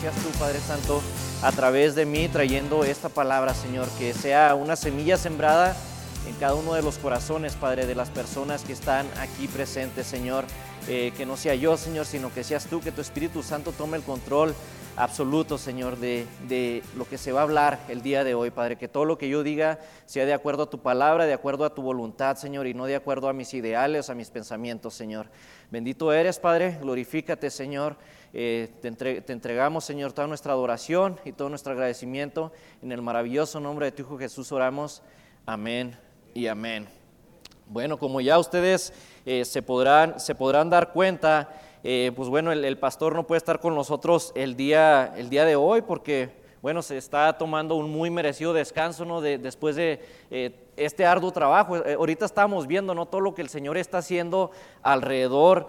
seas tú, Padre Santo, a través de mí trayendo esta palabra, Señor, que sea una semilla sembrada en cada uno de los corazones, Padre, de las personas que están aquí presentes, Señor. Eh, que no sea yo, Señor, sino que seas tú, que tu Espíritu Santo tome el control absoluto, Señor, de, de, lo que se va a hablar el día de hoy, Padre. Que todo lo que yo diga sea de acuerdo a tu palabra, de acuerdo a tu voluntad, Señor, y no de acuerdo a mis ideales, a mis pensamientos, Señor. Bendito eres, Padre, glorifícate, Señor. Eh, te, entregamos, Señor, toda nuestra adoración y todo nuestro agradecimiento. En el maravilloso nombre de tu Hijo Jesús oramos. Amén y amén. Bueno, como ya ustedes eh, se, podrán, se podrán dar cuenta, eh, pues bueno, el, pastor no puede estar con nosotros el día, el día de hoy porque, bueno, se está tomando un muy merecido descanso, ¿no? De, después de este arduo trabajo. ahorita estamos viendo, ¿no? Todo lo que el Señor está haciendo alrededor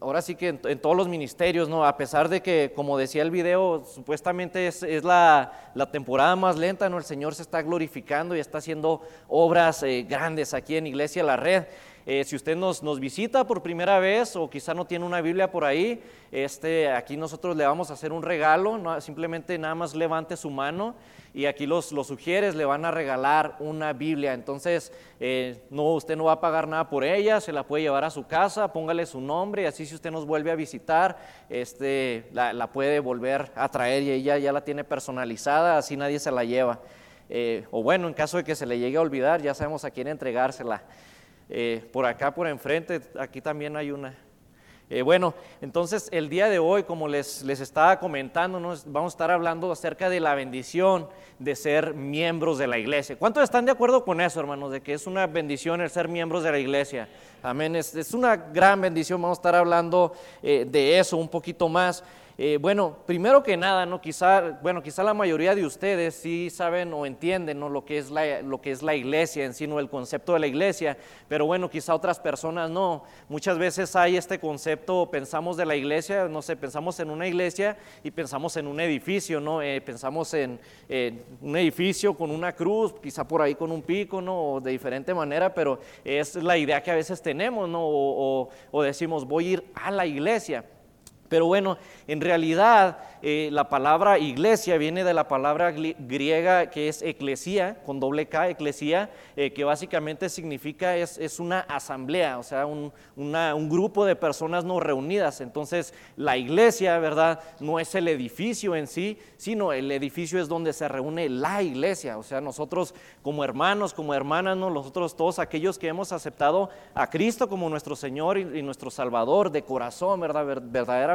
ahora sí que en, todos los ministerios, ¿no? A pesar de que, como decía el video, supuestamente es, la, temporada más lenta, ¿no? El Señor se está glorificando y está haciendo obras eh, grandes aquí en Iglesia La Red. Eh, si usted nos, nos, visita por primera vez o quizá no tiene una Biblia por ahí, este, aquí nosotros le vamos a hacer un regalo, simplemente nada más levante su mano y aquí los, los sugieres le van a regalar una Biblia. Entonces, eh, no, usted no va a pagar nada por ella, se la puede llevar a su casa, póngale su nombre y así si usted nos vuelve a visitar, este, la, puede volver a traer y ella ya la tiene personalizada, así nadie se la lleva. Eh, o bueno, en caso de que se le llegue a olvidar, ya sabemos a quién entregársela. Eh, por acá, por enfrente, aquí también hay una. Eh, bueno, entonces el día de hoy, como les, les estaba comentando, vamos a estar hablando acerca de la bendición de ser miembros de la iglesia. ¿Cuántos están de acuerdo con eso, hermanos? De que es una bendición el ser miembros de la iglesia. Amén, es, una gran bendición. Vamos a estar hablando eh, de eso un poquito más. Eh, bueno, primero que nada, ¿no? Quizá, bueno, quizá la mayoría de ustedes sí saben o entienden ¿no? lo, que es la, lo que es la iglesia en sí, ¿no? el concepto de la iglesia, pero bueno, quizá otras personas no. Muchas veces hay este concepto, pensamos de la iglesia, no sé, pensamos en una iglesia y pensamos en un edificio, ¿no? Eh, pensamos en, un edificio con una cruz, quizá por ahí con un pico, ¿no? O de diferente manera, pero es la idea que a veces tenemos, ¿no? o, o decimos, voy a ir a la iglesia. Pero bueno, en realidad eh, la palabra iglesia viene de la palabra griega que es eclesía, con doble K, eclesía, eh, que básicamente significa es, es una asamblea, o sea, un, un, grupo de personas no reunidas. Entonces, la iglesia, ¿verdad? No es el edificio en sí, sino el edificio es donde se reúne la iglesia. O sea, nosotros como hermanos, como hermanas, nosotros todos aquellos que hemos aceptado a Cristo como nuestro Señor y, nuestro Salvador de corazón, ¿verdad? Verdaderamente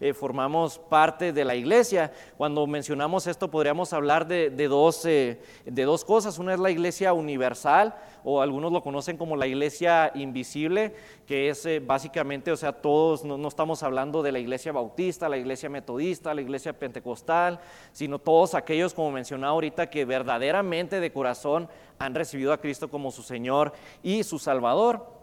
eh, formamos parte de la iglesia. Cuando mencionamos esto podríamos hablar de, dos, eh, de dos cosas. Una es la iglesia universal, o algunos lo conocen como la iglesia invisible, que es eh, básicamente, o sea, todos, no, no, estamos hablando de la iglesia bautista, la iglesia metodista, la iglesia pentecostal, sino todos aquellos, como mencionaba ahorita, que verdaderamente de corazón han recibido a Cristo como su Señor y su Salvador.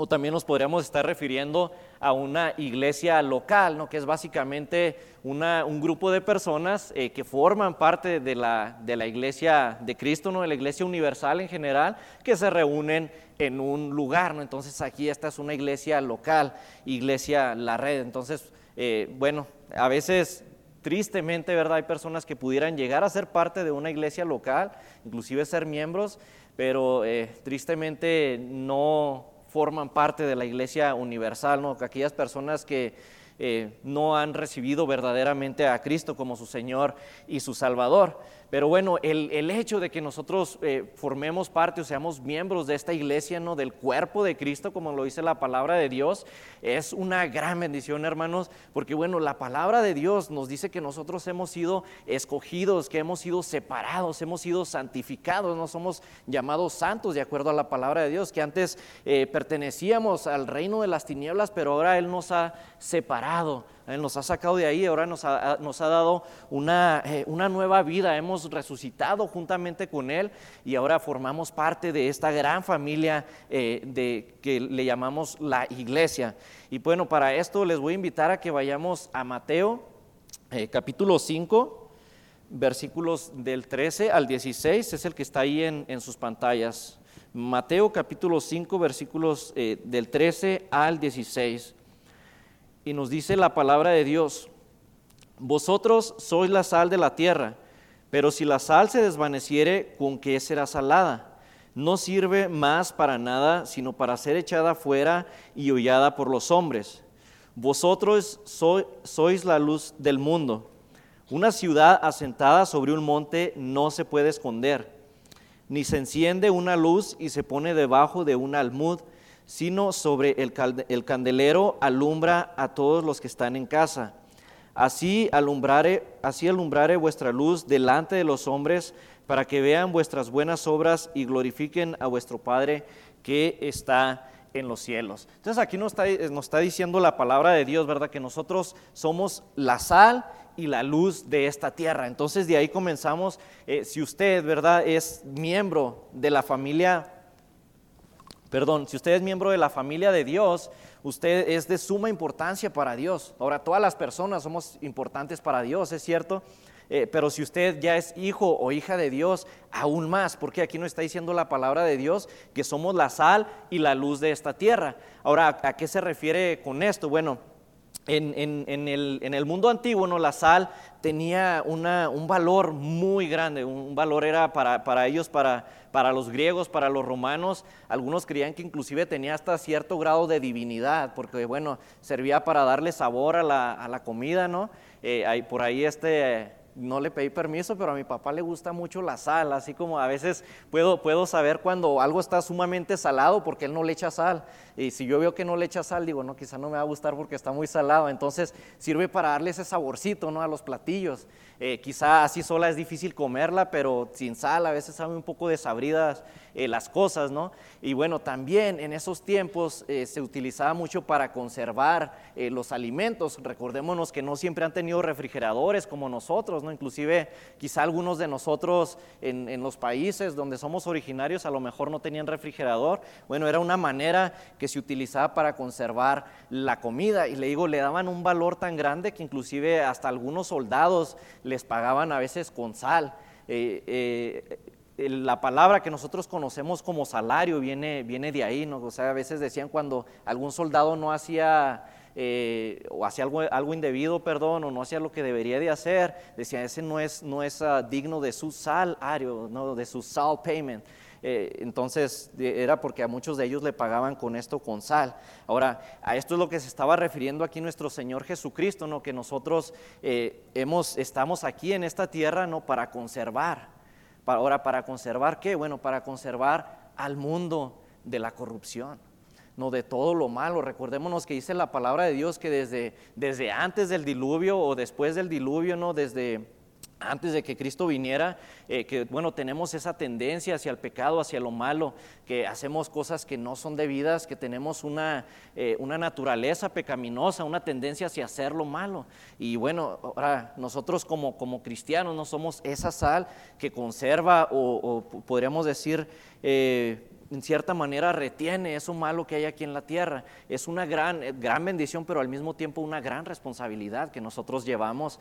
O también nos podríamos estar refiriendo a una iglesia local, ¿no? que es básicamente un grupo de personas eh, que forman parte de la, de la, iglesia de Cristo, ¿no? de la iglesia universal en general, que se reúnen en un lugar. ¿no? Entonces aquí esta es una iglesia local, iglesia La Red. Entonces, eh, bueno, a veces tristemente, ¿verdad? Hay personas que pudieran llegar a ser parte de una iglesia local, inclusive ser miembros, pero eh, tristemente no forman parte de la iglesia universal, ¿no? aquellas personas que eh, no han recibido verdaderamente a Cristo como su Señor y su Salvador. Pero bueno, el, hecho de que nosotros eh, formemos parte o seamos miembros de esta iglesia, ¿no? del cuerpo de Cristo, como lo dice la palabra de Dios, es una gran bendición, hermanos, porque bueno, la palabra de Dios nos dice que nosotros hemos sido escogidos, que hemos sido separados, hemos sido santificados, no somos llamados santos de acuerdo a la palabra de Dios, que antes eh, pertenecíamos al reino de las tinieblas, pero ahora Él nos ha separado Él nos ha sacado de ahí, ahora nos ha, nos ha dado una, eh, una, nueva vida. Hemos resucitado juntamente con Él y ahora formamos parte de esta gran familia eh, de, que le llamamos la iglesia. Y bueno, para esto les voy a invitar a que vayamos a Mateo eh, capítulo 5, versículos del 13 al 16, es el que está ahí en, en sus pantallas. Mateo capítulo 5, versículos del 13 al 16 y nos dice la palabra de Dios, vosotros sois la sal de la tierra, pero si la sal se desvaneciere, ¿con qué será salada? No sirve más para nada, sino para ser echada fuera y hollada por los hombres. Vosotros sois la luz del mundo. Una ciudad asentada sobre un monte no se puede esconder, ni se enciende una luz y se pone debajo de un almud, sino sobre el, candelero alumbra a todos los que están en casa. Así alumbrare, así alumbrare vuestra luz delante de los hombres, para que vean vuestras buenas obras y glorifiquen a vuestro Padre que está en los cielos. Entonces aquí nos está, diciendo la palabra de Dios, ¿verdad? Que nosotros somos la sal y la luz de esta tierra. Entonces de ahí comenzamos, eh, si usted, ¿verdad? Es miembro de la familia Perdón, si usted es miembro de la familia de Dios, usted es de suma importancia para Dios. Ahora, todas las personas somos importantes para Dios, es cierto, eh, pero si usted ya es hijo o hija de Dios, aún más, porque aquí nos está diciendo la palabra de Dios que somos la sal y la luz de esta tierra. Ahora, ¿a qué se refiere con esto? Bueno, en, el, mundo antiguo, ¿no? la sal tenía un valor muy grande, un valor era para, ellos, para, los griegos, para los romanos, algunos creían que inclusive tenía hasta cierto grado de divinidad, porque bueno, servía para darle sabor a la, comida, ¿no? Eh, por ahí este no le pedí permiso, pero a mi papá le gusta mucho la sal, así como a veces puedo, puedo saber cuando algo está sumamente salado porque él no le echa sal. Y si yo veo que no le echa sal, digo, no, quizá no me va a gustar porque está muy salado. Entonces sirve para darle ese saborcito ¿no? a los platillos. Eh, quizá así sola es difícil comerla, pero sin sal a veces sabe un poco desabridas eh, las cosas, ¿no? Y bueno, también en esos tiempos eh, se utilizaba mucho para conservar los alimentos. Recordémonos que no siempre han tenido refrigeradores como nosotros, ¿no? Inclusive quizá algunos de nosotros en, los países donde somos originarios a lo mejor no tenían refrigerador. Bueno, era una manera que se utilizaba para conservar la comida. Y le digo, le daban un valor tan grande que inclusive hasta algunos soldados les pagaban a veces con sal. Eh, eh, la palabra que nosotros conocemos como salario viene, viene de ahí, ¿no? O sea, a veces decían cuando algún soldado no hacía eh, o hacía algo, algo, indebido, perdón, o no hacía lo que debería de hacer, decían, ese no es, no es ah, digno de su salario, ¿no? de su sal payment. Eh, entonces era porque a muchos de ellos le pagaban con esto con sal. Ahora, a esto es lo que se estaba refiriendo aquí nuestro Señor Jesucristo, ¿no? que nosotros eh, hemos, estamos aquí en esta tierra ¿no? para conservar. Ahora, ¿para conservar qué? Bueno, para conservar al mundo de la corrupción no de todo lo malo. Recordémonos que dice la palabra de Dios que desde, desde antes del diluvio o después del diluvio, no desde antes de que Cristo viniera, eh, que bueno, tenemos esa tendencia hacia el pecado, hacia lo malo, que hacemos cosas que no son debidas, que tenemos una, eh, una naturaleza pecaminosa, una tendencia hacia hacer lo malo. Y bueno, ahora nosotros como, como cristianos no somos esa sal que conserva o, podríamos decir... Eh, en cierta manera retiene eso malo que hay aquí en la tierra. Es una gran, gran bendición, pero al mismo tiempo una gran responsabilidad que nosotros llevamos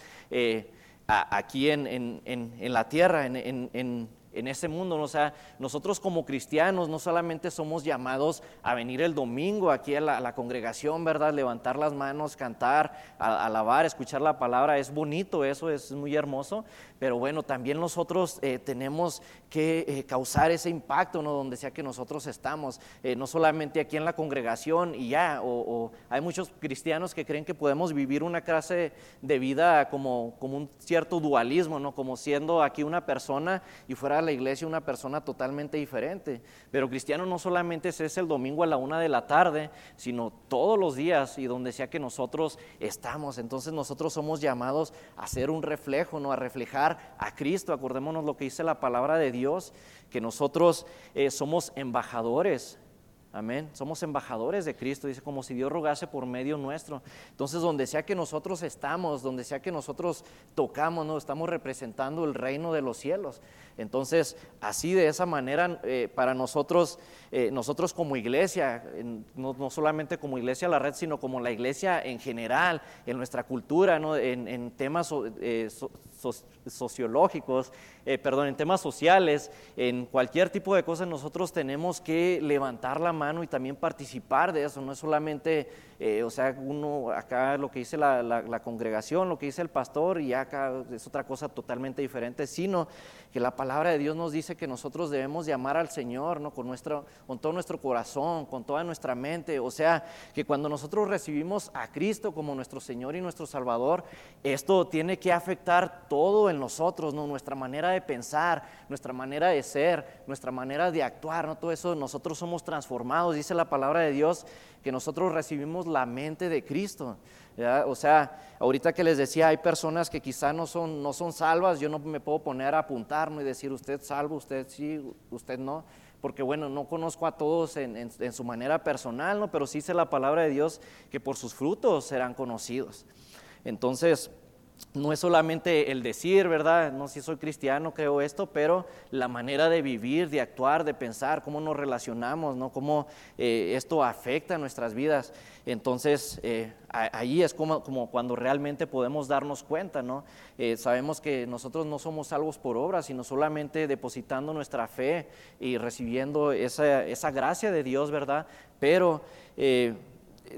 aquí en, en, en, la tierra, en, en ese mundo. O sea, nosotros como cristianos no solamente somos llamados a venir el domingo aquí a la, congregación, ¿verdad? Levantar las manos, cantar, alabar, escuchar la palabra. Es bonito eso, es muy hermoso. Pero bueno, también nosotros eh, tenemos que eh, causar ese impacto, ¿no? Donde sea que nosotros estamos. Eh, no solamente aquí en la congregación y ya. O, hay muchos cristianos que creen que podemos vivir una clase de vida como, como un cierto dualismo, ¿no? Como siendo aquí una persona y fuera la iglesia una persona totalmente diferente. Pero cristiano no solamente es el domingo a la una de la tarde, sino todos los días y donde sea que nosotros estamos. Entonces nosotros somos llamados a ser un reflejo, ¿no? a reflejar a Cristo. Acordémonos lo que dice la palabra de Dios, que nosotros eh, somos embajadores Amén. Somos embajadores de Cristo, dice, como si Dios rogase por medio nuestro. Entonces, donde sea que nosotros estamos, donde sea que nosotros tocamos, ¿no? estamos representando el reino de los cielos. Entonces, así de esa manera, eh, para nosotros, eh, nosotros como iglesia, no, solamente como iglesia la red, sino como la iglesia en general, en nuestra cultura, ¿no? en, temas eh, sociológicos, perdón, en temas sociales, en cualquier tipo de cosas, nosotros tenemos que levantar la mano y también participar de eso, no es solamente, o sea, uno acá lo que dice la, la congregación, lo que dice el pastor, y acá es otra cosa totalmente diferente, sino que la palabra de Dios nos dice que nosotros debemos llamar al Señor, ¿no? Con, nuestro, con todo nuestro corazón, con toda nuestra mente. O sea, que cuando nosotros recibimos a Cristo como nuestro Señor y nuestro Salvador, esto tiene que afectar todo en nosotros, ¿no? Nuestra manera de pensar, nuestra manera de ser, nuestra manera de actuar, ¿no? Todo eso nosotros somos transformados. Dice la palabra de Dios que nosotros recibimos la mente de Cristo. O sea, ahorita que les decía, hay personas que quizá no son, no son salvas, yo no me puedo poner a apuntarme y decir, usted salvo, usted sí, usted no, porque bueno, no conozco a todos en, su manera personal, ¿no? pero sí sé la palabra de Dios que por sus frutos serán conocidos. Entonces, no es solamente el decir, ¿verdad? No si soy cristiano, creo esto, pero la manera de vivir, de actuar, de pensar, cómo nos relacionamos, ¿no? Cómo eh, esto afecta nuestras vidas. Entonces, eh, ahí es como, cuando realmente podemos darnos cuenta, ¿no? Eh, sabemos que nosotros no somos salvos por obras, sino solamente depositando nuestra fe y recibiendo esa, esa gracia de Dios, ¿verdad? Pero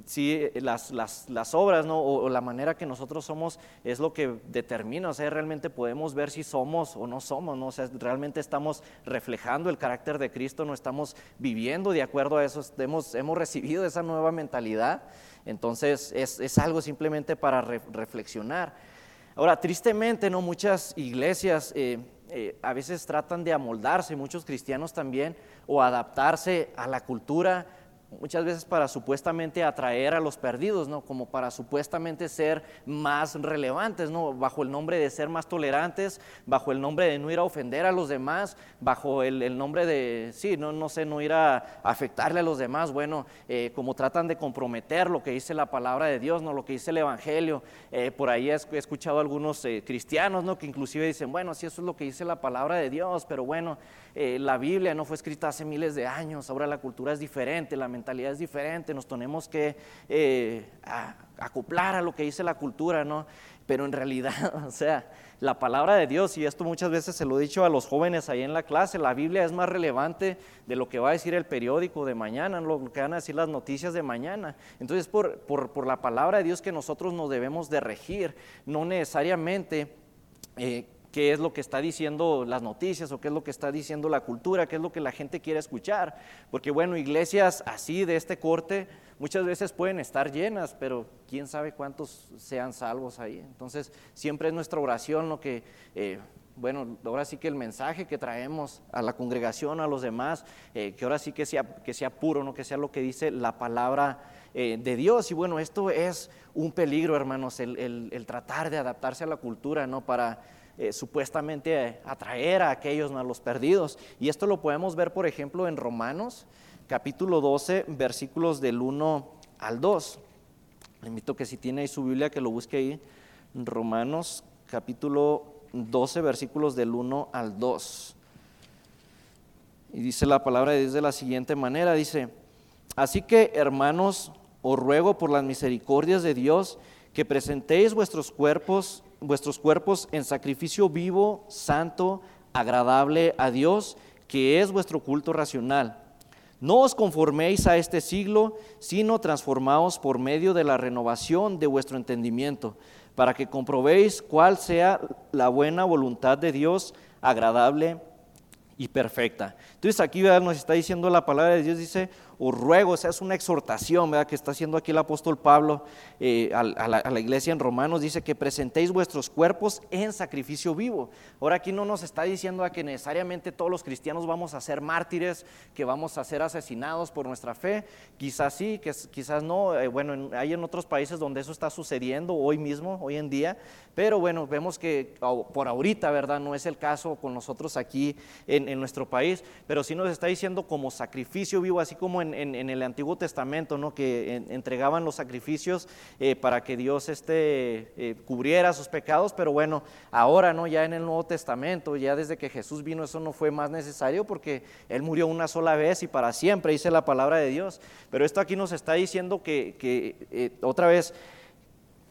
sí, las, las, obras ¿no? O, la manera que nosotros somos es lo que determina, o sea, realmente podemos ver si somos o no somos, ¿no? o sea, realmente estamos reflejando el carácter de Cristo, no estamos viviendo de acuerdo a eso, hemos, hemos recibido esa nueva mentalidad, entonces es, es algo simplemente para reflexionar. Ahora, tristemente, ¿no? muchas iglesias eh, eh, a veces tratan de amoldarse, muchos cristianos también, o adaptarse a la cultura, muchas veces para supuestamente atraer a los perdidos, ¿no? Como para supuestamente ser más relevantes, ¿no? Bajo el nombre de ser más tolerantes, bajo el nombre de no ir a ofender a los demás, bajo el, nombre de, sí, no, no sé, no ir a afectarle a los demás, bueno, eh, como tratan de comprometer lo que dice la palabra de Dios, ¿no? Lo que dice el Evangelio. Eh, por ahí he escuchado a algunos eh, cristianos, ¿no? Que inclusive dicen, bueno, sí, eso es lo que dice la palabra de Dios, pero bueno, la Biblia no fue escrita hace miles de años, ahora la cultura es diferente, la mentalidad es diferente, nos tenemos que eh, acoplar a lo que dice la cultura, ¿no? Pero en realidad, o sea, la palabra de Dios, y esto muchas veces se lo he dicho a los jóvenes ahí en la clase, la Biblia es más relevante de lo que va a decir el periódico de mañana, lo que van a decir las noticias de mañana. Entonces, por, por, la palabra de Dios que nosotros nos debemos de regir, no necesariamente... Eh, qué es lo que está diciendo las noticias o qué es lo que está diciendo la cultura, qué es lo que la gente quiere escuchar. Porque bueno, iglesias así de este corte muchas veces pueden estar llenas, pero quién sabe cuántos sean salvos ahí. Entonces siempre es nuestra oración lo que... Eh, bueno, ahora sí que el mensaje que traemos a la congregación, a los demás, eh, que ahora sí que sea, que sea puro, no que sea lo que dice la palabra eh, de Dios. Y bueno, esto es un peligro, hermanos, el, el tratar de adaptarse a la cultura, ¿no? Para eh, supuestamente atraer a aquellos, a los perdidos. Y esto lo podemos ver, por ejemplo, en Romanos, capítulo 12, versículos del 1 al 2. Le invito que si tiene ahí su Biblia, que lo busque ahí. Romanos, capítulo 12, versículos del 1 al 2. Y dice la palabra de Dios de la siguiente manera, dice, así que hermanos, os ruego por las misericordias de Dios que presentéis vuestros cuerpos vuestros cuerpos en sacrificio vivo, santo, agradable a Dios, que es vuestro culto racional. No os conforméis a este siglo, sino transformaos por medio de la renovación de vuestro entendimiento, para que comprobéis cuál sea la buena voluntad de Dios, agradable y perfecta. Entonces aquí nos está diciendo la palabra de Dios, dice, o sea, es una exhortación ¿verdad? que está haciendo aquí el apóstol Pablo eh, a, la, iglesia en Romanos, dice que presentéis vuestros cuerpos en sacrificio vivo. Ahora aquí no nos está diciendo a que necesariamente todos los cristianos vamos a ser mártires, que vamos a ser asesinados por nuestra fe, quizás sí, quizás no, eh, bueno, hay en otros países donde eso está sucediendo hoy mismo, hoy en día, pero bueno, vemos que por ahorita, ¿verdad? No es el caso con nosotros aquí en, en nuestro país, pero sí nos está diciendo como sacrificio vivo, así como en en, el Antiguo Testamento, ¿no? que entregaban los sacrificios eh, para que Dios este, eh, cubriera sus pecados, pero bueno, ahora no, ya en el Nuevo Testamento, ya desde que Jesús vino, eso no fue más necesario porque Él murió una sola vez y para siempre, dice la palabra de Dios. Pero esto aquí nos está diciendo que, que eh, otra vez,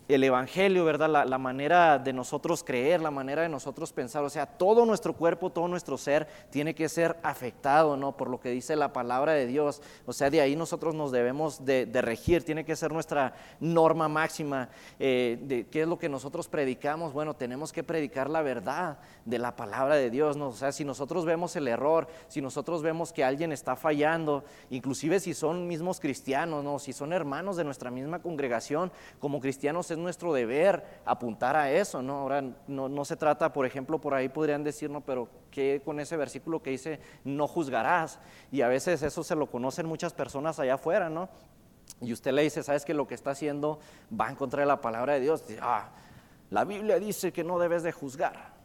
el Evangelio, ¿verdad? La, manera de nosotros creer, la manera de nosotros pensar, o sea, todo nuestro cuerpo, todo nuestro ser tiene que ser afectado, ¿no? Por lo que dice la palabra de Dios. O sea, de ahí nosotros nos debemos de, regir, tiene que ser nuestra norma máxima. Eh, ¿Qué es lo que nosotros predicamos? Bueno, tenemos que predicar la verdad de la palabra de Dios, ¿no? O sea, si nosotros vemos el error, si nosotros vemos que alguien está fallando, inclusive si son mismos cristianos, ¿no? Si son hermanos de nuestra misma congregación, como cristianos es nuestro deber apuntar a eso, ¿no? Ahora, no, se trata, por ejemplo, por ahí podrían decir, no, pero ¿qué con ese versículo que dice, no juzgarás? Y a veces eso se lo conocen muchas personas allá afuera, ¿no? Y usted le dice, ¿sabes que lo que está haciendo va en contra de la palabra de Dios? ah, la Biblia dice que no debes de juzgar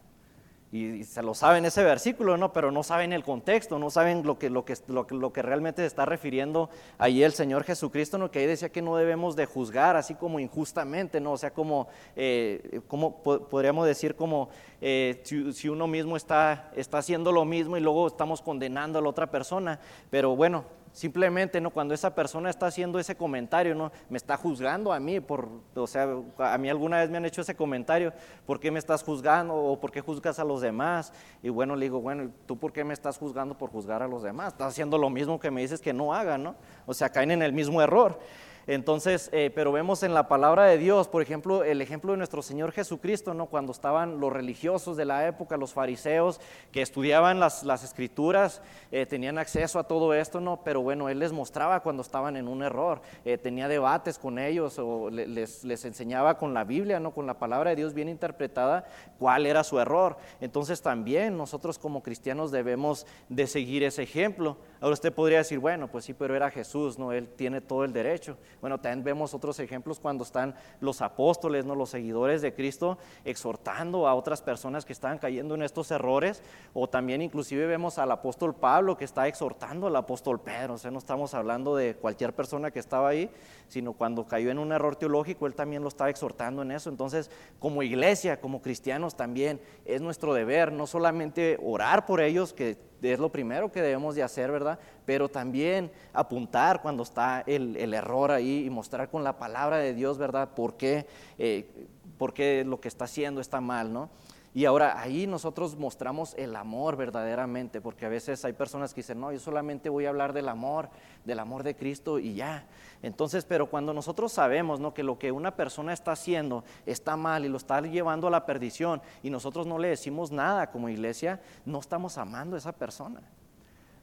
y, se lo saben ese versículo, ¿no? Pero no saben el contexto, no saben lo que, lo que, lo, que realmente se está refiriendo ahí el Señor Jesucristo, ¿no? Que ahí decía que no debemos de juzgar así como injustamente, ¿no? O sea, como, eh, como podríamos decir como eh, si, uno mismo está, está haciendo lo mismo y luego estamos condenando a la otra persona. Pero bueno, Simplemente, ¿no? Cuando esa persona está haciendo ese comentario, ¿no? Me está juzgando a mí, por, o sea, a mí alguna vez me han hecho ese comentario, ¿por qué me estás juzgando o por qué juzgas a los demás? Y bueno, le digo, bueno, ¿tú por qué me estás juzgando por juzgar a los demás? Estás haciendo lo mismo que me dices que no haga, ¿no? O sea, caen en el mismo error. Entonces, eh, pero vemos en la palabra de Dios, por ejemplo, el ejemplo de nuestro Señor Jesucristo, ¿no? Cuando estaban los religiosos de la época, los fariseos, que estudiaban las, escrituras, eh, tenían acceso a todo esto, ¿no? Pero bueno, Él les mostraba cuando estaban en un error, eh, tenía debates con ellos o les, les, enseñaba con la Biblia, ¿no? Con la palabra de Dios bien interpretada, cuál era su error. Entonces también nosotros como cristianos debemos de seguir ese ejemplo. Ahora usted podría decir, bueno, pues sí, pero era Jesús, ¿no? Él tiene todo el derecho. Bueno, también vemos otros ejemplos cuando están los apóstoles, ¿no? Los seguidores de Cristo exhortando a otras personas que estaban cayendo en estos errores. O también inclusive vemos al apóstol Pablo que está exhortando al apóstol Pedro. O sea, no estamos hablando de cualquier persona que estaba ahí, sino cuando cayó en un error teológico, él también lo estaba exhortando en eso. Entonces, como iglesia, como cristianos también, es nuestro deber no solamente orar por ellos, que es lo primero que debemos de hacer, ¿verdad? Pero también apuntar cuando está el, error ahí y mostrar con la palabra de Dios, ¿verdad? ¿Por qué, eh, por qué lo que está haciendo está mal, ¿no? Y ahora ahí nosotros mostramos el amor verdaderamente, porque a veces hay personas que dicen, no, yo solamente voy a hablar del amor, del amor de Cristo y ya. Entonces, pero cuando nosotros sabemos ¿no? que lo que una persona está haciendo está mal y lo está llevando a la perdición y nosotros no le decimos nada como iglesia, no estamos amando a esa persona.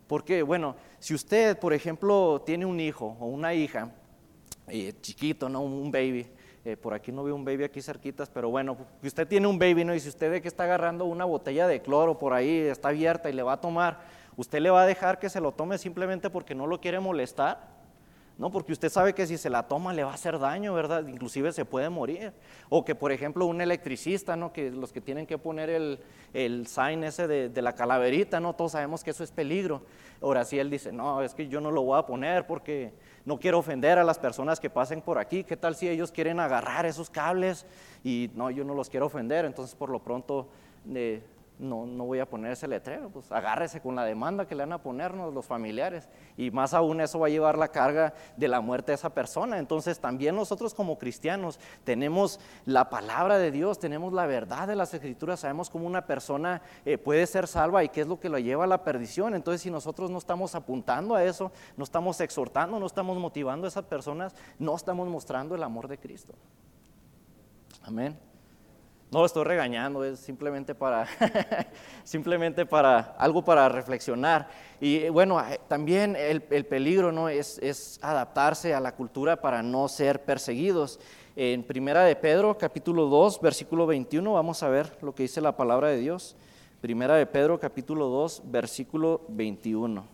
Porque, bueno, si usted, por ejemplo, tiene un hijo o una hija, eh, chiquito, ¿no? un baby, eh, por aquí no veo un baby aquí cerquitas, pero bueno, usted tiene un baby, ¿no? Y si usted ve que está agarrando una botella de cloro por ahí, está abierta y le va a tomar, ¿usted le va a dejar que se lo tome simplemente porque no lo quiere molestar? No, porque usted sabe que si se la toma le va a hacer daño, ¿verdad? Inclusive se puede morir. O que, por ejemplo, un electricista, ¿no? Que los que tienen que poner el, el sign ese de, de, la calaverita, ¿no? Todos sabemos que eso es peligro. Ahora sí él dice, no, es que yo no lo voy a poner porque no quiero ofender a las personas que pasen por aquí. ¿Qué tal si ellos quieren agarrar esos cables? Y no, yo no los quiero ofender, entonces por lo pronto... Eh, no, no voy a poner ese letrero, pues agárrese con la demanda que le van a ponernos los familiares. Y más aún eso va a llevar la carga de la muerte de esa persona. Entonces también nosotros como cristianos tenemos la palabra de Dios, tenemos la verdad de las escrituras, sabemos cómo una persona eh, puede ser salva y qué es lo que lo lleva a la perdición. Entonces si nosotros no estamos apuntando a eso, no estamos exhortando, no estamos motivando a esas personas, no estamos mostrando el amor de Cristo. Amén. No estoy regañando, es simplemente para, simplemente para algo para reflexionar. Y bueno, eh, también el, peligro ¿no? Es, es, adaptarse a la cultura para no ser perseguidos. En Primera de Pedro, capítulo 2, versículo 21, vamos a ver lo que dice la palabra de Dios. Primera de Pedro, capítulo 2, versículo 21.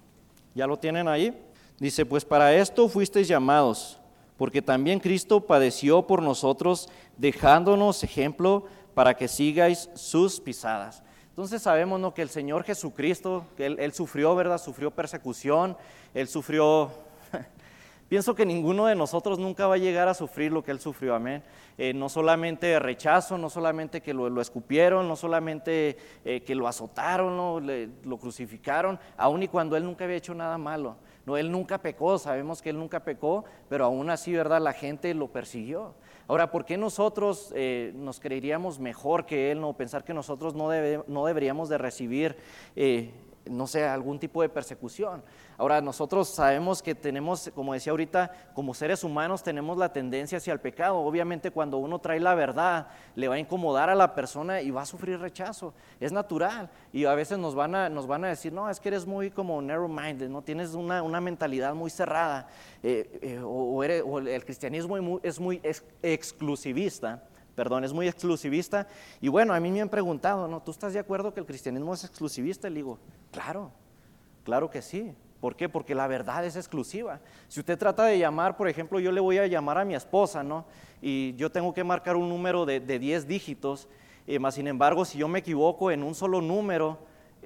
¿Ya lo tienen ahí? Dice, pues para esto fuisteis llamados, porque también Cristo padeció por nosotros, dejándonos ejemplo para que sigáis sus pisadas. Entonces sabemos ¿no? que el Señor Jesucristo, que él, sufrió, ¿verdad? Sufrió persecución, Él sufrió Pienso que ninguno de nosotros nunca va a llegar a sufrir lo que él sufrió, amén. Eh, no solamente rechazo, no solamente que lo, escupieron, no solamente eh, que lo azotaron, lo crucificaron, aun y cuando él nunca había hecho nada malo. No, él nunca pecó, sabemos que él nunca pecó, pero aún así, ¿verdad? La gente lo persiguió. Ahora, ¿por qué nosotros eh, nos creeríamos mejor que él, no? Pensar que nosotros no, no deberíamos de recibir no sé, algún tipo de persecución. Ahora, nosotros sabemos que tenemos, como decía ahorita, como seres humanos tenemos la tendencia hacia el pecado. Obviamente cuando uno trae la verdad, le va a incomodar a la persona y va a sufrir rechazo. Es natural. Y a veces nos van a, nos van a decir, no, es que eres muy como narrow-minded, ¿no? tienes una, mentalidad muy cerrada. Eh, eh, o, el cristianismo es muy exclusivista perdón, es muy exclusivista. Y bueno, a mí me han preguntado, ¿no? ¿Tú estás de acuerdo que el cristianismo es exclusivista? Le digo, claro, claro que sí. ¿Por qué? Porque la verdad es exclusiva. Si usted trata de llamar, por ejemplo, yo le voy a llamar a mi esposa, ¿no? Y yo tengo que marcar un número de, 10 dígitos, eh, más sin embargo, si yo me equivoco en un solo número,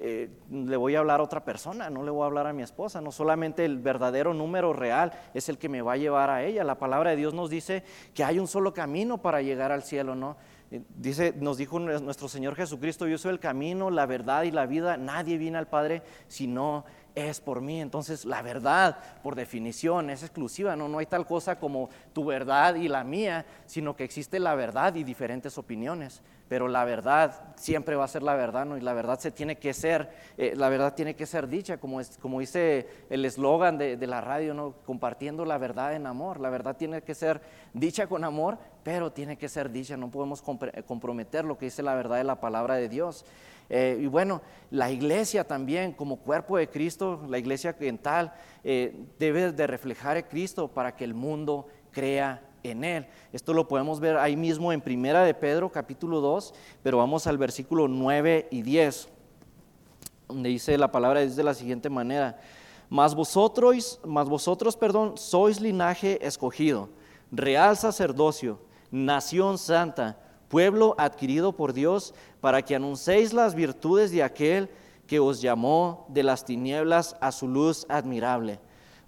eh, le voy a hablar a otra persona, no le voy a hablar a mi esposa, no solamente el verdadero número real es el que me va a llevar a ella. La palabra de Dios nos dice que hay un solo camino para llegar al cielo, ¿no? Eh, dice, nos dijo nuestro Señor Jesucristo, yo soy el camino, la verdad y la vida, nadie viene al Padre si no es por mí. Entonces la verdad, por definición, es exclusiva, ¿no? no hay tal cosa como tu verdad y la mía, sino que existe la verdad y diferentes opiniones pero la verdad siempre va a ser la verdad, ¿no? Y la verdad se tiene que ser, eh, la verdad tiene que ser dicha, como, es, como dice el eslogan de, la radio, ¿no? Compartiendo la verdad en amor. La verdad tiene que ser dicha con amor, pero tiene que ser dicha. No podemos comprometer lo que dice la verdad de la palabra de Dios. Eh, y bueno, la iglesia también, como cuerpo de Cristo, la iglesia en tal, eh, debe de reflejar a Cristo para que el mundo crea en él. Esto lo podemos ver ahí mismo en Primera de Pedro, capítulo 2, pero vamos al versículo 9 y 10, donde dice la palabra de la siguiente manera: Mas vosotros, mas vosotros, perdón, sois linaje escogido, real sacerdocio, nación santa, pueblo adquirido por Dios, para que anunciéis las virtudes de aquel que os llamó de las tinieblas a su luz admirable.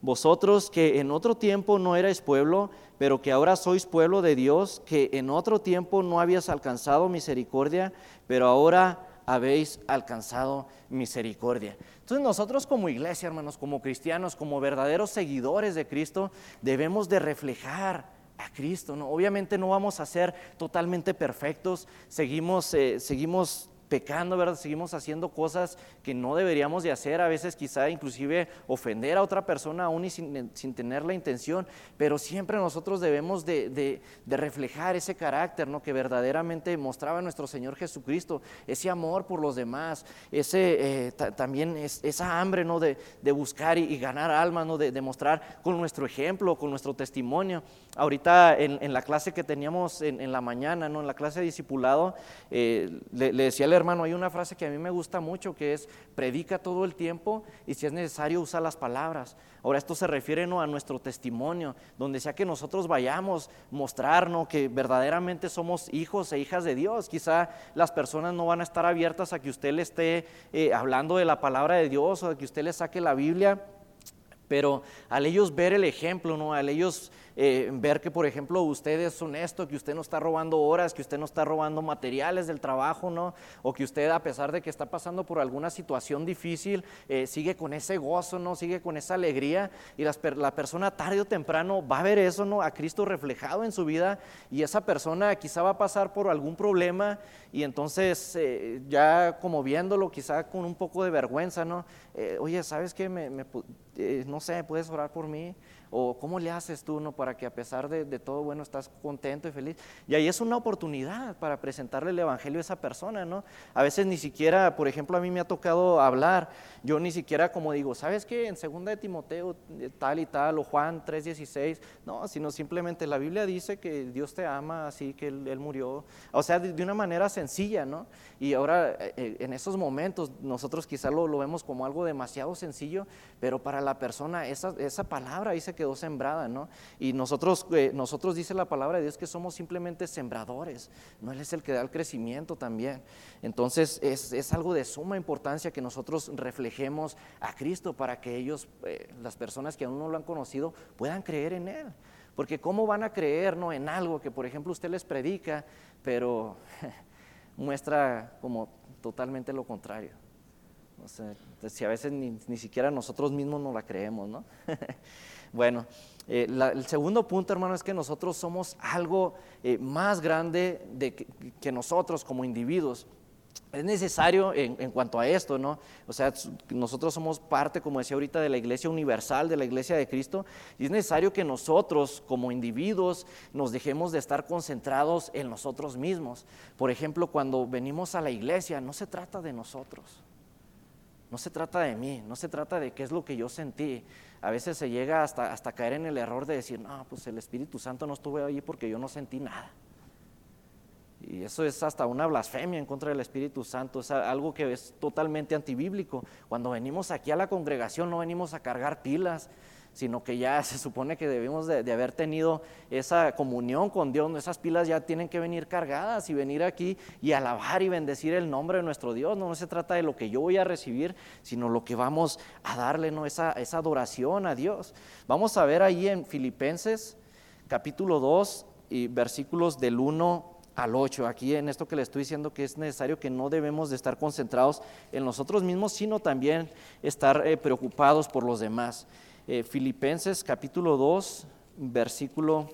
Vosotros que en otro tiempo no erais pueblo, pero que ahora sois pueblo de Dios, que en otro tiempo no habías alcanzado misericordia, pero ahora habéis alcanzado misericordia. Entonces nosotros como iglesia, hermanos, como cristianos, como verdaderos seguidores de Cristo, debemos de reflejar a Cristo. ¿no? Obviamente no vamos a ser totalmente perfectos, seguimos, eh, seguimos pecando, ¿verdad? Seguimos haciendo cosas que no deberíamos de hacer, a veces quizá inclusive ofender a otra persona aún y sin, tener la intención, pero siempre nosotros debemos de, reflejar ese carácter, ¿no? Que verdaderamente mostraba nuestro Señor Jesucristo, ese amor por los demás, ese, eh, también esa hambre, ¿no? De, buscar y, ganar almas, ¿no? De, mostrar con nuestro ejemplo, con nuestro testimonio. Ahorita en, la clase que teníamos en, la mañana, ¿no? En la clase de discipulado, eh, le, le decía al hermano, hay una frase que a mí me gusta mucho que es, predica todo el tiempo y si es necesario usa las palabras. Ahora esto se refiere ¿no? a nuestro testimonio, donde sea que nosotros vayamos, mostrarnos que verdaderamente somos hijos e hijas de Dios. Quizá las personas no van a estar abiertas a que usted le esté eh, hablando de la palabra de Dios o a que usted le saque la Biblia pero al ellos ver el ejemplo, ¿no? al ellos eh, ver que, por ejemplo, usted es honesto, que usted no está robando horas, que usted no está robando materiales del trabajo, ¿no? o que usted, a pesar de que está pasando por alguna situación difícil, eh, sigue con ese gozo, ¿no? sigue con esa alegría, y la persona tarde o temprano va a ver eso, ¿no? a Cristo reflejado en su vida, y esa persona quizá va a pasar por algún problema, y entonces eh, ya como viéndolo, quizá con un poco de vergüenza, ¿no? oye, ¿sabes qué? Me, no sé, ¿puedes orar por mí? ¿O cómo le haces tú, no? Para que a pesar de, todo bueno estás contento y feliz. Y ahí es una oportunidad para presentarle el Evangelio a esa persona, ¿no? A veces ni siquiera, por ejemplo, a mí me ha tocado hablar, yo ni siquiera como digo, ¿sabes qué? En segunda de Timoteo tal y tal, o Juan 3.16, no, sino simplemente la Biblia dice que Dios te ama, así que Él, murió. O sea, de, una manera sencilla, ¿no? Y ahora, eh, eh, en esos momentos, nosotros quizá lo, lo, vemos como algo demasiado sencillo, pero para la persona esa, esa palabra dice que quedó sembrada, ¿no? Y nosotros, eh, nosotros dice la palabra de Dios que somos simplemente sembradores, no Él es el que da el crecimiento también. Entonces es, algo de suma importancia que nosotros reflejemos a Cristo para que ellos, eh, las personas que aún no lo han conocido, puedan creer en Él. Porque ¿cómo van a creer ¿no? en algo que, por ejemplo, usted les predica, pero muestra como totalmente lo contrario? O sea, si a veces ni, siquiera nosotros mismos no la creemos, ¿no? bueno, eh, el segundo punto, hermano, es que nosotros somos algo eh, más grande de que, nosotros como individuos. Es necesario en, en, cuanto a esto, ¿no? O sea, nosotros somos parte, como decía ahorita, de la iglesia universal, de la iglesia de Cristo, y es necesario que nosotros como individuos nos dejemos de estar concentrados en nosotros mismos. Por ejemplo, cuando venimos a la iglesia, no se trata de nosotros. No se trata de mí, no se trata de qué es lo que yo sentí. A veces se llega hasta, hasta caer en el error de decir, no, pues el Espíritu Santo no estuvo ahí porque yo no sentí nada. Y eso es hasta una blasfemia en contra del Espíritu Santo, es algo que es totalmente antibíblico. Cuando venimos aquí a la congregación no venimos a cargar pilas, sino que ya se supone que debemos de, haber tenido esa comunión con Dios, esas pilas ya tienen que venir cargadas y venir aquí y alabar y bendecir el nombre de nuestro Dios, no, se trata de lo que yo voy a recibir, sino lo que vamos a darle, ¿no? esa, esa adoración a Dios. Vamos a ver ahí en Filipenses capítulo 2 y versículos del 1 al 8. Aquí en esto que le estoy diciendo que es necesario que no debemos de estar concentrados en nosotros mismos, sino también estar eh, preocupados por los demás. Eh, Filipenses capítulo 2, versículo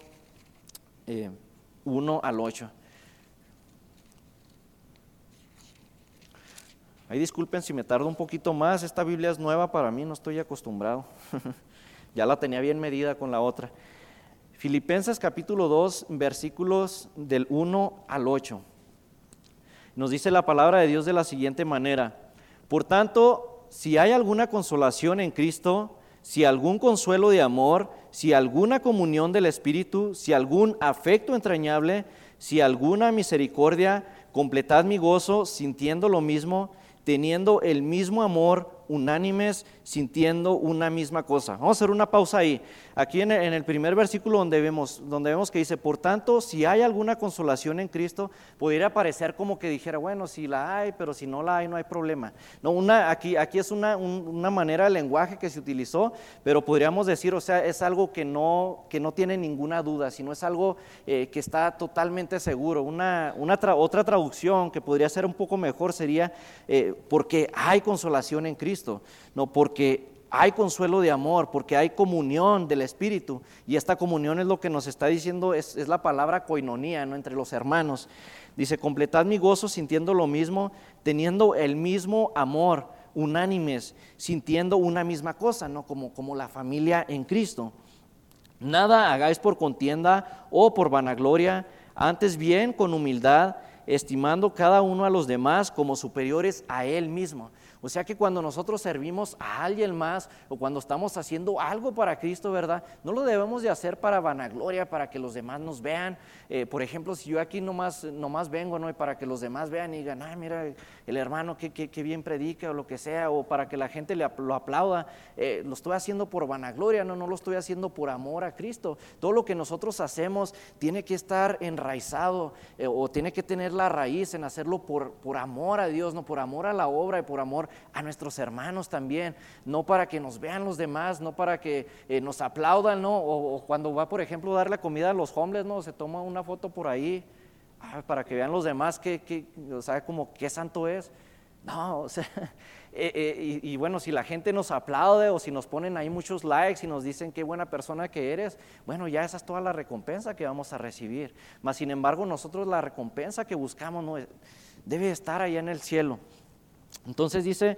1 eh, al 8. Ahí disculpen si me tardo un poquito más, esta Biblia es nueva para mí, no estoy acostumbrado. ya la tenía bien medida con la otra. Filipenses capítulo 2, versículos del 1 al 8. Nos dice la palabra de Dios de la siguiente manera. Por tanto, si hay alguna consolación en Cristo, si algún consuelo de amor, si alguna comunión del Espíritu, si algún afecto entrañable, si alguna misericordia, completad mi gozo sintiendo lo mismo, teniendo el mismo amor, unánimes, sintiendo una misma cosa. Vamos a hacer una pausa ahí. Aquí en el, primer versículo donde vemos, donde vemos que dice, por tanto, si hay alguna consolación en Cristo, podría parecer como que dijera, bueno, si la hay, pero si no la hay, no hay problema. No, una, aquí, aquí es una, una manera de lenguaje que se utilizó, pero podríamos decir, o sea, es algo que no, que no tiene ninguna duda, sino es algo eh, que está totalmente seguro. Una, una otra traducción que podría ser un poco mejor sería, eh, porque hay consolación en Cristo no porque hay consuelo de amor, porque hay comunión del Espíritu. Y esta comunión es lo que nos está diciendo, es, la palabra coinonía, ¿no? entre los hermanos. Dice, completad mi gozo sintiendo lo mismo, teniendo el mismo amor, unánimes, sintiendo una misma cosa, ¿no? como, como la familia en Cristo. Nada hagáis por contienda o por vanagloria, antes bien con humildad, estimando cada uno a los demás como superiores a él mismo. O sea que cuando nosotros servimos a alguien más o cuando estamos haciendo algo para Cristo, ¿verdad? No lo debemos de hacer para vanagloria, para que los demás nos vean. Eh, por ejemplo, si yo aquí nomás, nomás vengo, ¿no? Y para que los demás vean y digan, ah, mira, el hermano que, bien predica o lo que sea, o para que la gente le, lo aplauda, eh, lo estoy haciendo por vanagloria, no, no lo estoy haciendo por amor a Cristo. Todo lo que nosotros hacemos tiene que estar enraizado eh, o tiene que tener la raíz en hacerlo por, por amor a Dios, no por amor a la obra y por amor a nuestros hermanos también, no para que nos vean los demás, no para que eh, nos aplaudan, ¿no? O, cuando va, por ejemplo, a dar la comida a los hombres, ¿no? Se toma una foto por ahí ah, para que vean los demás que, que, o sea, como qué santo es. No, o sea, eh, eh, y, bueno, si la gente nos aplaude o si nos ponen ahí muchos likes y nos dicen qué buena persona que eres, bueno, ya esa es toda la recompensa que vamos a recibir. Mas, sin embargo, nosotros la recompensa que buscamos no, debe estar allá en el cielo. Entonces dice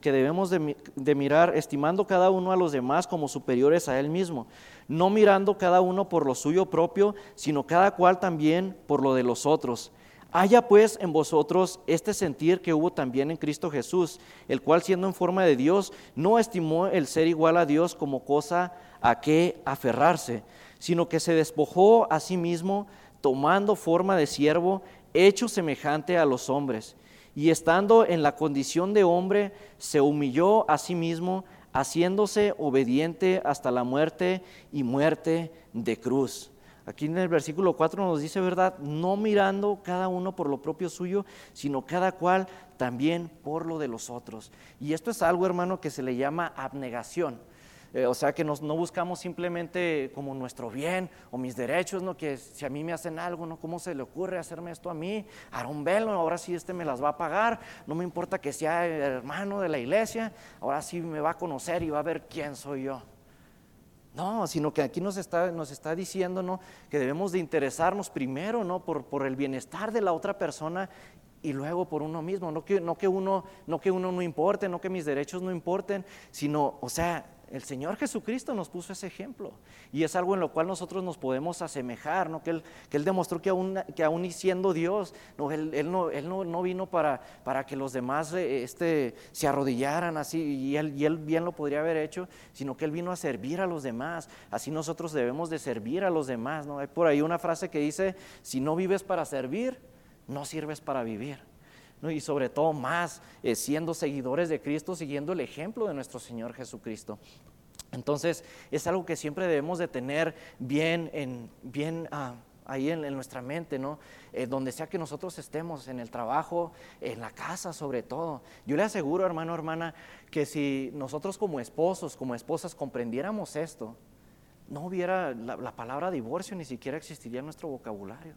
que debemos de, mirar estimando cada uno a los demás como superiores a él mismo, no mirando cada uno por lo suyo propio, sino cada cual también por lo de los otros. Haya pues en vosotros este sentir que hubo también en Cristo Jesús, el cual siendo en forma de Dios, no estimó el ser igual a Dios como cosa a que aferrarse, sino que se despojó a sí mismo, tomando forma de siervo, hecho semejante a los hombres y estando en la condición de hombre, se humilló a sí mismo, haciéndose obediente hasta la muerte y muerte de cruz. Aquí en el versículo 4 nos dice, ¿verdad? No mirando cada uno por lo propio suyo, sino cada cual también por lo de los otros. Y esto es algo, hermano, que se le llama abnegación. Eh, o sea que no buscamos simplemente como nuestro bien o mis derechos, ¿no? Que si a mí me hacen algo, ¿no? ¿Cómo se le ocurre hacerme esto a mí? un velo, ahora sí este me las va a pagar, no me importa que sea hermano de la iglesia, ahora sí me va a conocer y va a ver quién soy yo. No, sino que aquí nos está, nos está diciendo ¿no? que debemos de interesarnos primero ¿no? por, por el bienestar de la otra persona y luego por uno mismo, no que, no que, uno, no que uno no importe, no que mis derechos no importen, sino, o sea, el Señor Jesucristo nos puso ese ejemplo y es algo en lo cual nosotros nos podemos asemejar, ¿no? que, él, demostró que aún, siendo Dios, no, él, no, vino para, para, que los demás eh, este, se arrodillaran así y él, y él bien lo podría haber hecho, sino que Él vino a servir a los demás. Así nosotros debemos de servir a los demás. ¿no? Hay por ahí una frase que dice, si no vives para servir, no sirves para vivir y sobre todo más eh, siendo seguidores de Cristo, siguiendo el ejemplo de nuestro Señor Jesucristo. Entonces es algo que siempre debemos de tener bien, en, bien ah, ahí en, nuestra mente, ¿no? Eh, donde sea que nosotros estemos, en el trabajo, en la casa sobre todo. Yo le aseguro, hermano, hermana, que si nosotros como esposos, como esposas comprendiéramos esto, no hubiera la, la palabra divorcio, ni siquiera existiría en nuestro vocabulario.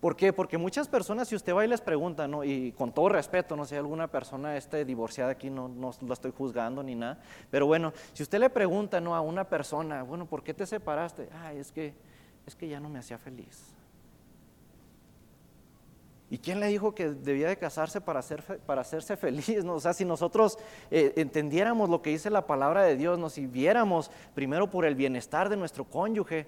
¿Por qué? Porque muchas personas, si usted va y les pregunta, ¿no? y con todo respeto, no sé, alguna persona esté divorciada aquí, no, no la estoy juzgando ni nada, pero bueno, si usted le pregunta ¿no? a una persona, bueno, ¿por qué te separaste? Ah, es que, es que ya no me hacía feliz. ¿Y quién le dijo que debía de casarse para, para hacerse feliz? ¿no? O sea, si nosotros eh, entendiéramos lo que dice la palabra de Dios, nos si viéramos primero por el bienestar de nuestro cónyuge,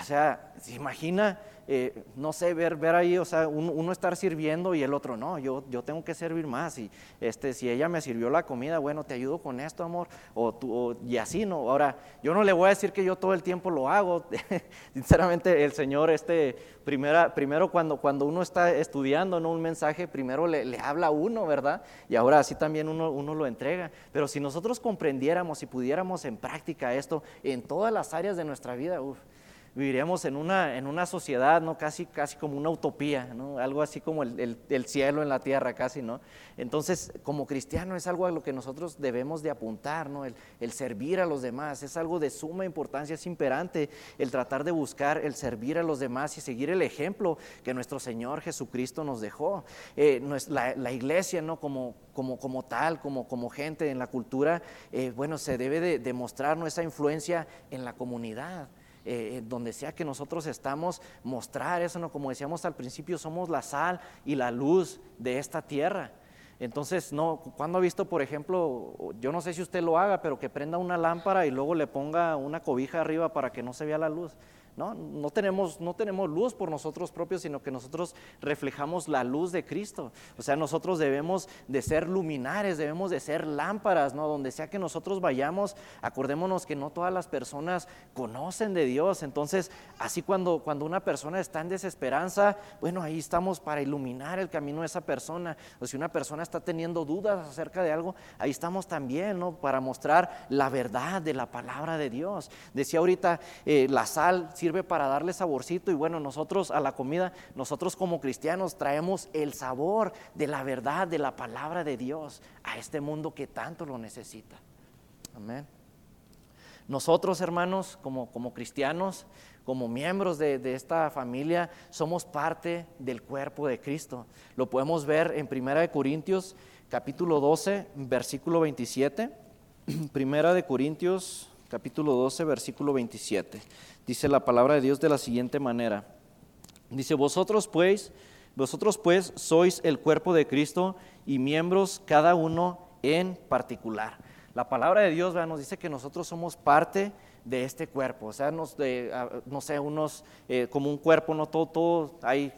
o sea, se imagina eh, no sé, ver, ver ahí, o sea, uno, estar sirviendo y el otro no, yo, yo tengo que servir más y este, si ella me sirvió la comida, bueno, te ayudo con esto, amor, o, tú, y así, ¿no? Ahora, yo no le voy a decir que yo todo el tiempo lo hago, sinceramente el Señor, este, primera, primero cuando, cuando uno está estudiando, ¿no? Un mensaje, primero le, le habla a uno, ¿verdad? Y ahora así también uno, uno lo entrega, pero si nosotros comprendiéramos y pudiéramos en práctica esto en todas las áreas de nuestra vida, uff, viviríamos en una, en una sociedad, ¿no? Casi, casi como una utopía, ¿no? Algo así como el, el, cielo en la tierra, casi, ¿no? Entonces, como cristiano es algo a lo que nosotros debemos de apuntar, ¿no? El, el, servir a los demás, es algo de suma importancia, es imperante el tratar de buscar el servir a los demás y seguir el ejemplo que nuestro Señor Jesucristo nos dejó. Eh, la, iglesia, ¿no? Como, como, como tal, como, como gente en la cultura, eh, bueno, se debe de, demostrar nuestra influencia en la comunidad. Eh, donde sea que nosotros estamos, mostrar eso, ¿no? como decíamos al principio, somos la sal y la luz de esta tierra. Entonces, no, cuando ha visto, por ejemplo, yo no sé si usted lo haga, pero que prenda una lámpara y luego le ponga una cobija arriba para que no se vea la luz. ¿No? No, tenemos, no tenemos luz por nosotros propios, sino que nosotros reflejamos la luz de Cristo. O sea, nosotros debemos de ser luminares, debemos de ser lámparas, ¿no? Donde sea que nosotros vayamos, acordémonos que no todas las personas conocen de Dios. Entonces, así cuando, cuando una persona está en desesperanza, bueno, ahí estamos para iluminar el camino de esa persona. O si una persona está teniendo dudas acerca de algo, ahí estamos también, ¿no? Para mostrar la verdad de la palabra de Dios. Decía ahorita, eh, la sal, sirve para darle saborcito y bueno, nosotros a la comida, nosotros como cristianos traemos el sabor de la verdad, de la palabra de Dios a este mundo que tanto lo necesita. Amén. Nosotros, hermanos, como, como cristianos, como miembros de, esta familia, somos parte del cuerpo de Cristo. Lo podemos ver en Primera de Corintios, capítulo 12, versículo 27. Primera de Corintios, capítulo 12, versículo 27. Dice la palabra de Dios de la siguiente manera. Dice, vosotros pues, vosotros pues sois el cuerpo de Cristo y miembros cada uno en particular. La palabra de Dios nos dice que nosotros somos parte de este cuerpo, o sea, no sé, unos, eh, como un cuerpo, no todo, todo, hay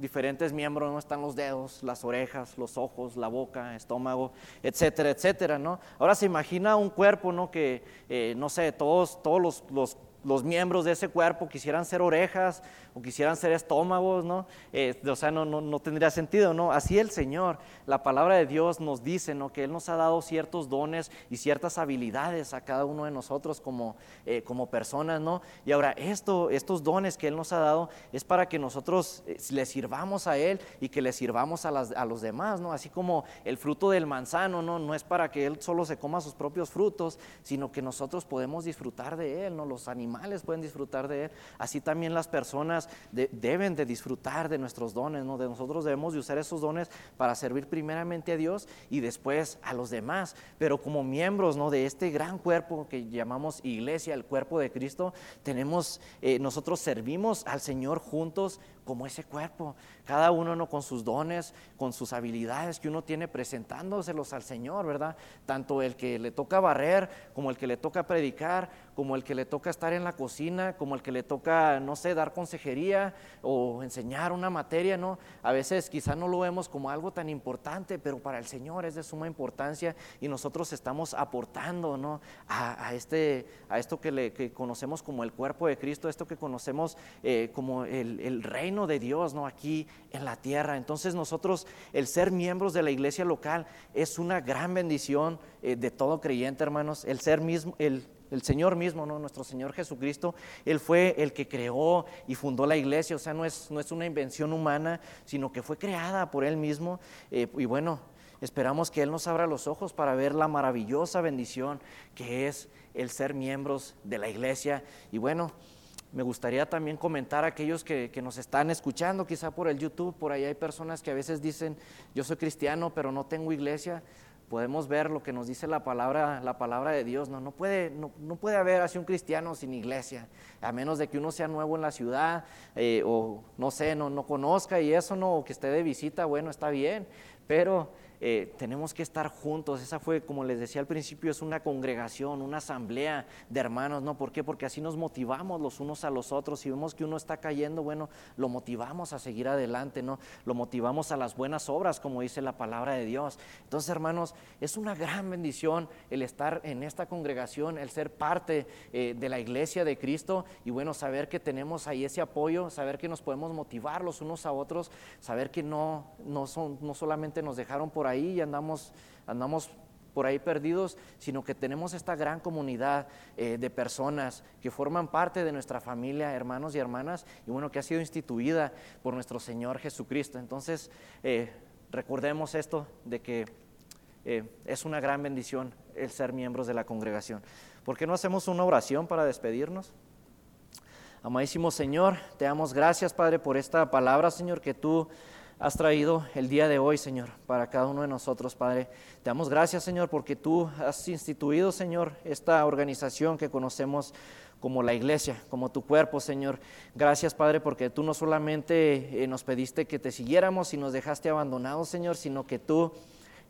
diferentes miembros, ¿no? Están los dedos, las orejas, los ojos, la boca, estómago, etcétera, etcétera, ¿no? Ahora se imagina un cuerpo, ¿no? Que, eh, no sé, todos, todos los los miembros de ese cuerpo quisieran ser orejas o quisieran ser estómagos, ¿no? Eh, o sea, no, no, no, tendría sentido, ¿no? Así el Señor, la palabra de Dios nos dice, ¿no? Que Él nos ha dado ciertos dones y ciertas habilidades a cada uno de nosotros como, eh, como personas, ¿no? Y ahora, esto, estos dones que Él nos ha dado es para que nosotros eh, le sirvamos a Él y que le sirvamos a, las, a los demás, ¿no? Así como el fruto del manzano, ¿no? No es para que Él solo se coma sus propios frutos, sino que nosotros podemos disfrutar de Él, ¿no? Los animales pueden disfrutar de Él, así también las personas deben de disfrutar de nuestros dones, ¿no? De nosotros debemos de usar esos dones para servir primeramente a Dios y después a los demás, pero como miembros, ¿no? De este gran cuerpo que llamamos iglesia, el cuerpo de Cristo, tenemos, eh, nosotros servimos al Señor juntos como ese cuerpo, cada uno ¿no? con sus dones, con sus habilidades que uno tiene presentándoselos al Señor, ¿verdad? Tanto el que le toca barrer, como el que le toca predicar, como el que le toca estar en la cocina, como el que le toca, no sé, dar consejería o enseñar una materia, ¿no? A veces quizá no lo vemos como algo tan importante, pero para el Señor es de suma importancia y nosotros estamos aportando, ¿no? A, este, a esto que, le, conocemos como el cuerpo de Cristo, esto que conocemos eh, como el, el reino de Dios, ¿no? Aquí en la tierra. Entonces nosotros, el ser miembros de la iglesia local es una gran bendición eh, de todo creyente, hermanos. El ser mismo, el, el Señor mismo, ¿no? nuestro Señor Jesucristo, Él fue el que creó y fundó la iglesia, o sea, no es, no es una invención humana, sino que fue creada por Él mismo. Eh, y bueno, esperamos que Él nos abra los ojos para ver la maravillosa bendición que es el ser miembros de la iglesia. Y bueno, me gustaría también comentar a aquellos que, nos están escuchando, quizá por el YouTube, por ahí hay personas que a veces dicen, yo soy cristiano, pero no tengo iglesia. Podemos ver lo que nos dice la palabra, la palabra de Dios. No, no, puede, no, puede haber así un cristiano sin iglesia, a menos de que uno sea nuevo en la ciudad eh, o no sé, no, no conozca y eso no, o que esté de visita, bueno, está bien, pero eh, tenemos que estar juntos. Esa fue, como les decía al principio, es una congregación, una asamblea de hermanos, ¿no? ¿Por qué? Porque así nos motivamos los unos a los otros. Si vemos que uno está cayendo, bueno, lo motivamos a seguir adelante, ¿no? Lo motivamos a las buenas obras, como dice la palabra de Dios. Entonces, hermanos, es una gran bendición el estar en esta congregación, el ser parte eh, de la iglesia de Cristo y, bueno, saber que tenemos ahí ese apoyo, saber que nos podemos motivar los unos a otros, saber que no, no, son, no solamente nos dejaron por ahí y andamos, andamos por ahí perdidos, sino que tenemos esta gran comunidad eh, de personas que forman parte de nuestra familia, hermanos y hermanas, y bueno, que ha sido instituida por nuestro Señor Jesucristo. Entonces, eh, recordemos esto de que eh, es una gran bendición el ser miembros de la congregación. ¿Por qué no hacemos una oración para despedirnos? Amadísimo Señor, te damos gracias, Padre, por esta palabra, Señor, que tú has traído el día de hoy, Señor, para cada uno de nosotros, Padre. Te damos gracias, Señor, porque tú has instituido, Señor, esta organización que conocemos como la iglesia, como tu cuerpo, Señor. Gracias, Padre, porque tú no solamente eh, nos pediste que te siguiéramos y nos dejaste abandonados, Señor, sino que tú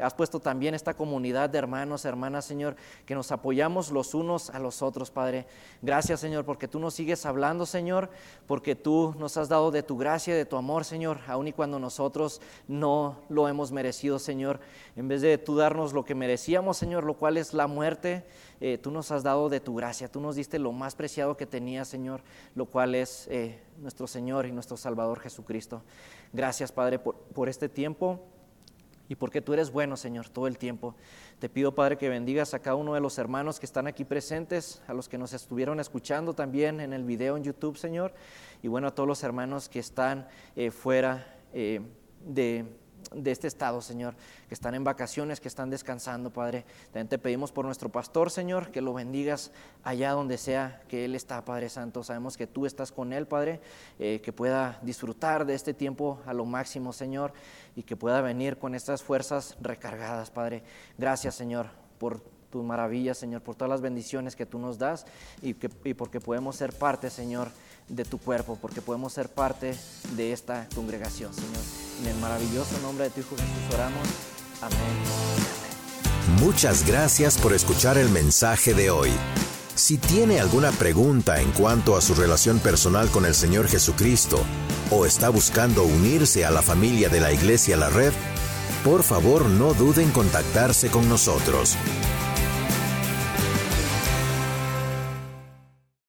Has puesto también esta comunidad de hermanos, hermanas, Señor, que nos apoyamos los unos a los otros, Padre. Gracias, Señor, porque tú nos sigues hablando, Señor, porque tú nos has dado de tu gracia, de tu amor, Señor, aun y cuando nosotros no lo hemos merecido, Señor. En vez de tú darnos lo que merecíamos, Señor, lo cual es la muerte, eh, tú nos has dado de tu gracia. Tú nos diste lo más preciado que tenías, Señor, lo cual es eh, nuestro Señor y nuestro Salvador Jesucristo. Gracias, Padre, por, por este tiempo y porque tú eres bueno, Señor, todo el tiempo. Te pido, Padre, que bendigas a cada uno de los hermanos que están aquí presentes, a los que nos estuvieron escuchando también en el video en YouTube, Señor, y bueno, a todos los hermanos que están eh, fuera eh, de de este estado, Señor, que están en vacaciones, que están descansando, Padre. También te pedimos por nuestro pastor, Señor, que lo bendigas allá donde sea que Él está, Padre Santo. Sabemos que tú estás con Él, Padre, eh, que pueda disfrutar de este tiempo a lo máximo, Señor, y que pueda venir con estas fuerzas recargadas, Padre. Gracias, Señor, por tu maravilla, Señor, por todas las bendiciones que tú nos das y, que, y porque podemos ser parte, Señor, de tu cuerpo, porque podemos ser parte de esta congregación, Señor. En el maravilloso nombre de tu Hijo Jesús oramos. Amén. Muchas gracias por escuchar el mensaje de hoy. Si tiene alguna pregunta en cuanto a su relación personal con el Señor Jesucristo o está buscando unirse a la familia de la Iglesia La Red, por favor no duden en contactarse con nosotros.